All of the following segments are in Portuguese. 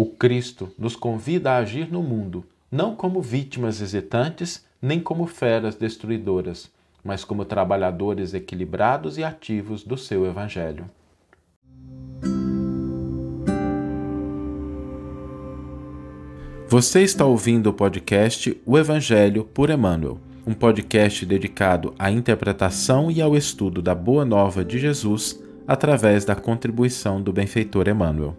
O Cristo nos convida a agir no mundo, não como vítimas hesitantes, nem como feras destruidoras, mas como trabalhadores equilibrados e ativos do seu Evangelho. Você está ouvindo o podcast O Evangelho por Emmanuel, um podcast dedicado à interpretação e ao estudo da Boa Nova de Jesus através da contribuição do benfeitor Emmanuel.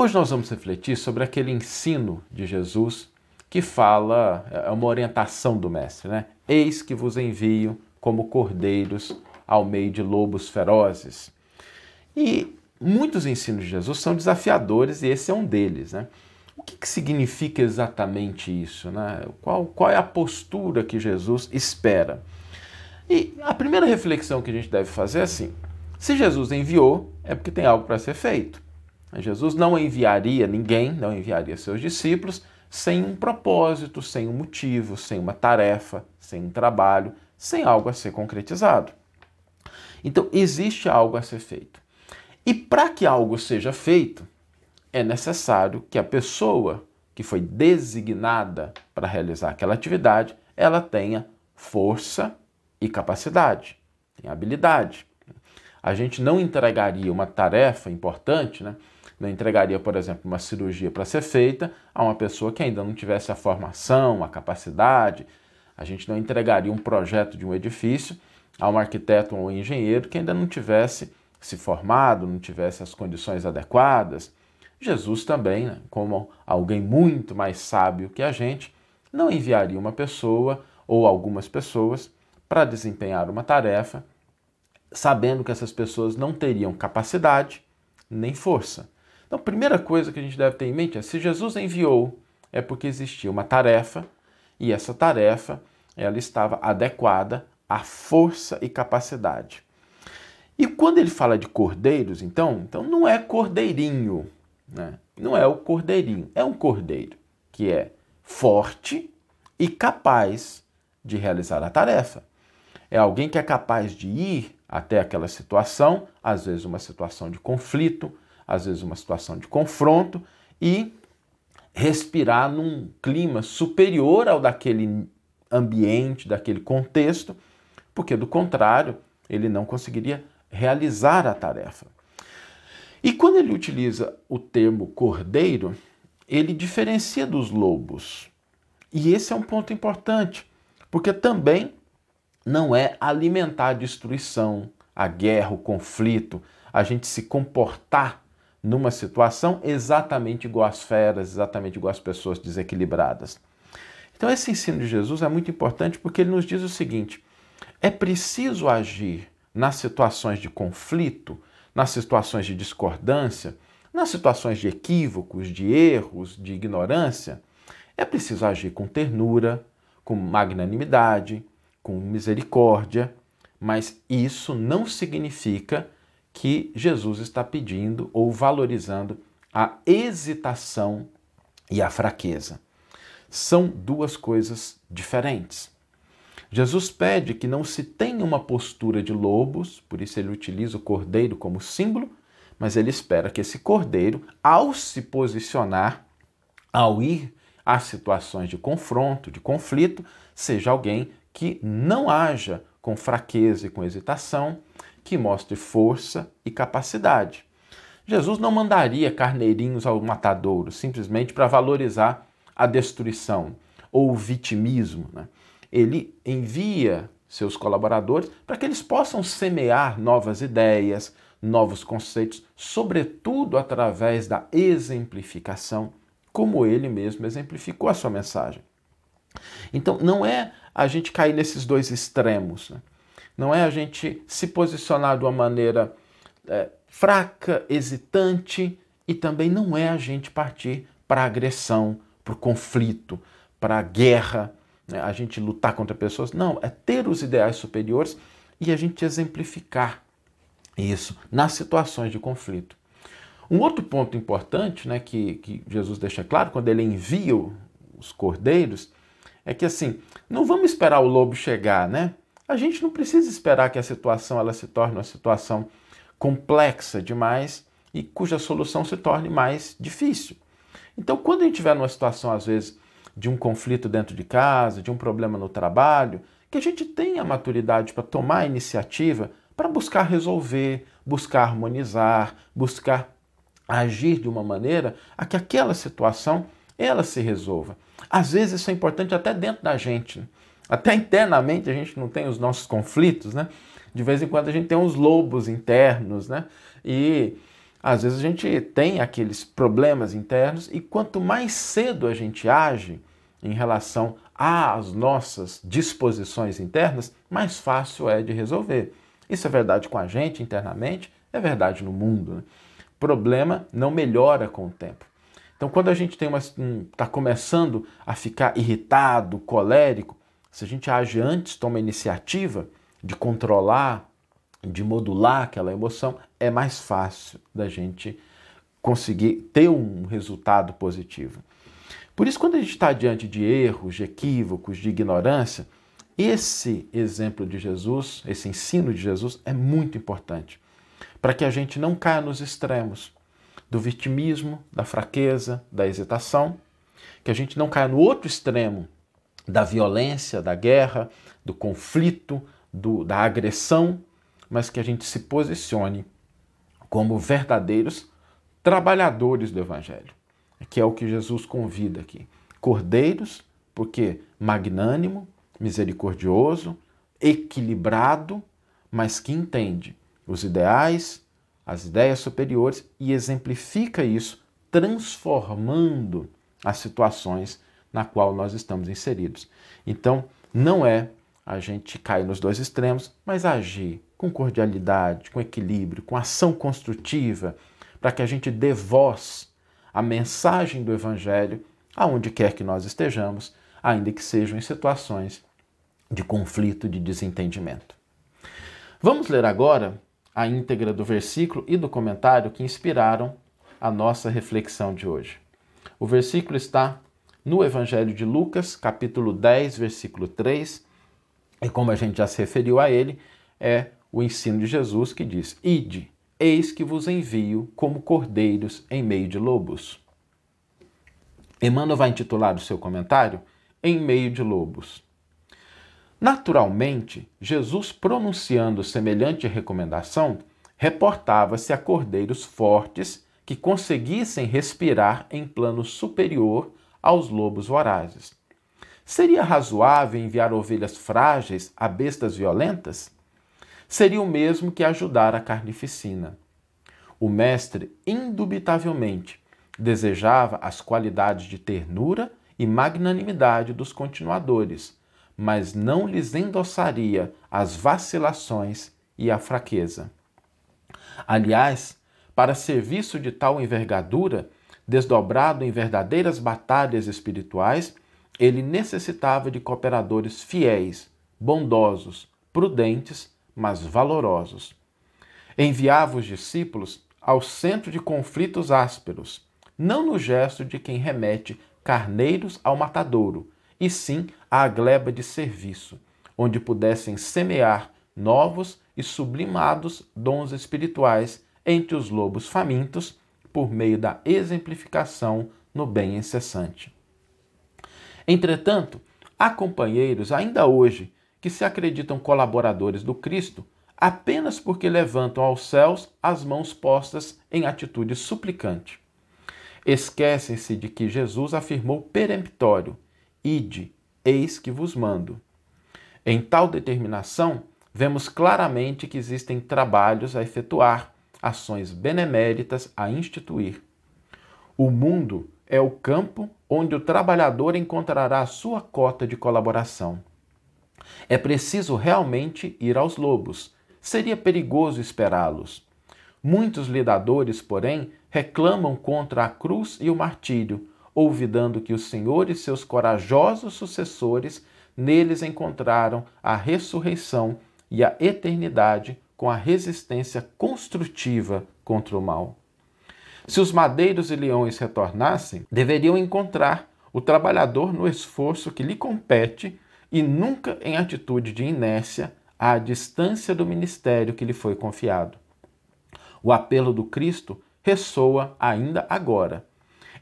Hoje nós vamos refletir sobre aquele ensino de Jesus que fala, é uma orientação do Mestre, né? Eis que vos envio como cordeiros ao meio de lobos ferozes. E muitos ensinos de Jesus são desafiadores e esse é um deles, né? O que, que significa exatamente isso? Né? Qual, qual é a postura que Jesus espera? E a primeira reflexão que a gente deve fazer é assim: se Jesus enviou, é porque tem algo para ser feito. Jesus não enviaria ninguém, não enviaria seus discípulos sem um propósito, sem um motivo, sem uma tarefa, sem um trabalho, sem algo a ser concretizado. Então, existe algo a ser feito. E para que algo seja feito, é necessário que a pessoa que foi designada para realizar aquela atividade, ela tenha força e capacidade, tenha habilidade. A gente não entregaria uma tarefa importante, né? Não entregaria, por exemplo, uma cirurgia para ser feita a uma pessoa que ainda não tivesse a formação, a capacidade. A gente não entregaria um projeto de um edifício a um arquiteto ou um engenheiro que ainda não tivesse se formado, não tivesse as condições adequadas. Jesus também, né, como alguém muito mais sábio que a gente, não enviaria uma pessoa ou algumas pessoas para desempenhar uma tarefa, sabendo que essas pessoas não teriam capacidade nem força. Então, a primeira coisa que a gente deve ter em mente é: se Jesus enviou, é porque existia uma tarefa e essa tarefa ela estava adequada à força e capacidade. E quando ele fala de cordeiros, então, então não é cordeirinho, né? não é o cordeirinho, é um cordeiro que é forte e capaz de realizar a tarefa. É alguém que é capaz de ir até aquela situação, às vezes uma situação de conflito, às vezes uma situação de confronto e respirar num clima superior ao daquele ambiente, daquele contexto, porque do contrário, ele não conseguiria realizar a tarefa. E quando ele utiliza o termo cordeiro, ele diferencia dos lobos. E esse é um ponto importante, porque também não é alimentar a destruição, a guerra, o conflito, a gente se comportar numa situação exatamente igual às feras, exatamente igual às pessoas desequilibradas. Então, esse ensino de Jesus é muito importante porque ele nos diz o seguinte: é preciso agir nas situações de conflito, nas situações de discordância, nas situações de equívocos, de erros, de ignorância. É preciso agir com ternura, com magnanimidade, com misericórdia, mas isso não significa que Jesus está pedindo ou valorizando a hesitação e a fraqueza. São duas coisas diferentes. Jesus pede que não se tenha uma postura de lobos, por isso ele utiliza o cordeiro como símbolo, mas ele espera que esse cordeiro, ao se posicionar, ao ir a situações de confronto, de conflito, seja alguém que não haja com fraqueza e com hesitação, que mostre força e capacidade. Jesus não mandaria carneirinhos ao matadouro simplesmente para valorizar a destruição ou o vitimismo. Né? Ele envia seus colaboradores para que eles possam semear novas ideias, novos conceitos, sobretudo através da exemplificação, como ele mesmo exemplificou a sua mensagem. Então, não é a gente cair nesses dois extremos. Né? Não é a gente se posicionar de uma maneira é, fraca, hesitante, e também não é a gente partir para agressão, para o conflito, para a guerra, né? a gente lutar contra pessoas. Não, é ter os ideais superiores e a gente exemplificar isso nas situações de conflito. Um outro ponto importante né, que, que Jesus deixa claro quando ele envia os cordeiros é que assim, não vamos esperar o lobo chegar, né? A gente não precisa esperar que a situação ela se torne uma situação complexa demais e cuja solução se torne mais difícil. Então, quando a gente estiver numa situação, às vezes, de um conflito dentro de casa, de um problema no trabalho, que a gente tenha maturidade para tomar a iniciativa para buscar resolver, buscar harmonizar, buscar agir de uma maneira a que aquela situação ela se resolva. Às vezes isso é importante até dentro da gente. Né? Até internamente a gente não tem os nossos conflitos, né? De vez em quando a gente tem uns lobos internos, né? E às vezes a gente tem aqueles problemas internos e quanto mais cedo a gente age em relação às nossas disposições internas, mais fácil é de resolver. Isso é verdade com a gente internamente, é verdade no mundo. Né? Problema não melhora com o tempo. Então, quando a gente tem uma está começando a ficar irritado, colérico, se a gente age antes, toma iniciativa de controlar, de modular aquela emoção, é mais fácil da gente conseguir ter um resultado positivo. Por isso, quando a gente está diante de erros, de equívocos, de ignorância, esse exemplo de Jesus, esse ensino de Jesus é muito importante para que a gente não caia nos extremos do vitimismo, da fraqueza, da hesitação, que a gente não caia no outro extremo da violência, da guerra, do conflito, do, da agressão, mas que a gente se posicione como verdadeiros trabalhadores do Evangelho, que é o que Jesus convida aqui. Cordeiros, porque magnânimo, misericordioso, equilibrado, mas que entende os ideais, as ideias superiores e exemplifica isso transformando as situações na qual nós estamos inseridos. Então, não é a gente cair nos dois extremos, mas agir com cordialidade, com equilíbrio, com ação construtiva, para que a gente dê voz à mensagem do Evangelho aonde quer que nós estejamos, ainda que sejam em situações de conflito, de desentendimento. Vamos ler agora a íntegra do versículo e do comentário que inspiraram a nossa reflexão de hoje. O versículo está no Evangelho de Lucas, capítulo 10, versículo 3, e como a gente já se referiu a ele, é o ensino de Jesus que diz: Ide, eis que vos envio como cordeiros em meio de lobos. Emmanuel vai intitular o seu comentário Em meio de lobos. Naturalmente, Jesus, pronunciando semelhante recomendação, reportava-se a cordeiros fortes que conseguissem respirar em plano superior aos lobos vorazes. Seria razoável enviar ovelhas frágeis a bestas violentas? Seria o mesmo que ajudar a carnificina. O mestre, indubitavelmente, desejava as qualidades de ternura e magnanimidade dos continuadores, mas não lhes endossaria as vacilações e a fraqueza. Aliás, para serviço de tal envergadura, desdobrado em verdadeiras batalhas espirituais, ele necessitava de cooperadores fiéis, bondosos, prudentes, mas valorosos. Enviava os discípulos ao centro de conflitos ásperos, não no gesto de quem remete carneiros ao matadouro, e sim à gleba de serviço, onde pudessem semear novos e sublimados dons espirituais entre os lobos famintos por meio da exemplificação no bem incessante. Entretanto, há companheiros ainda hoje que se acreditam colaboradores do Cristo apenas porque levantam aos céus as mãos postas em atitude suplicante. Esquecem-se de que Jesus afirmou peremptório: Ide, eis que vos mando. Em tal determinação, vemos claramente que existem trabalhos a efetuar, ações beneméritas a instituir. O mundo é o campo onde o trabalhador encontrará a sua cota de colaboração. É preciso realmente ir aos lobos. Seria perigoso esperá-los. Muitos lidadores, porém, reclamam contra a cruz e o martírio, olvidando que o Senhor e seus corajosos sucessores neles encontraram a ressurreição e a eternidade com a resistência construtiva contra o mal. Se os madeiros e leões retornassem, deveriam encontrar o trabalhador no esforço que lhe compete e nunca em atitude de inércia à distância do ministério que lhe foi confiado. O apelo do Cristo ressoa ainda agora.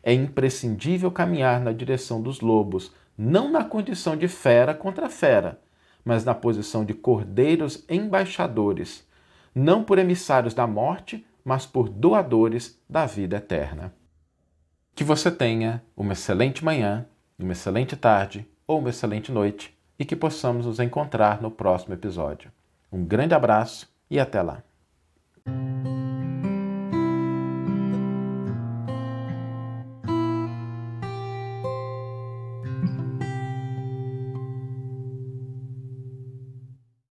É imprescindível caminhar na direção dos lobos, não na condição de fera contra fera, mas na posição de cordeiros embaixadores, não por emissários da morte, mas por doadores da vida eterna. Que você tenha uma excelente manhã, uma excelente tarde ou uma excelente noite e que possamos nos encontrar no próximo episódio. Um grande abraço e até lá!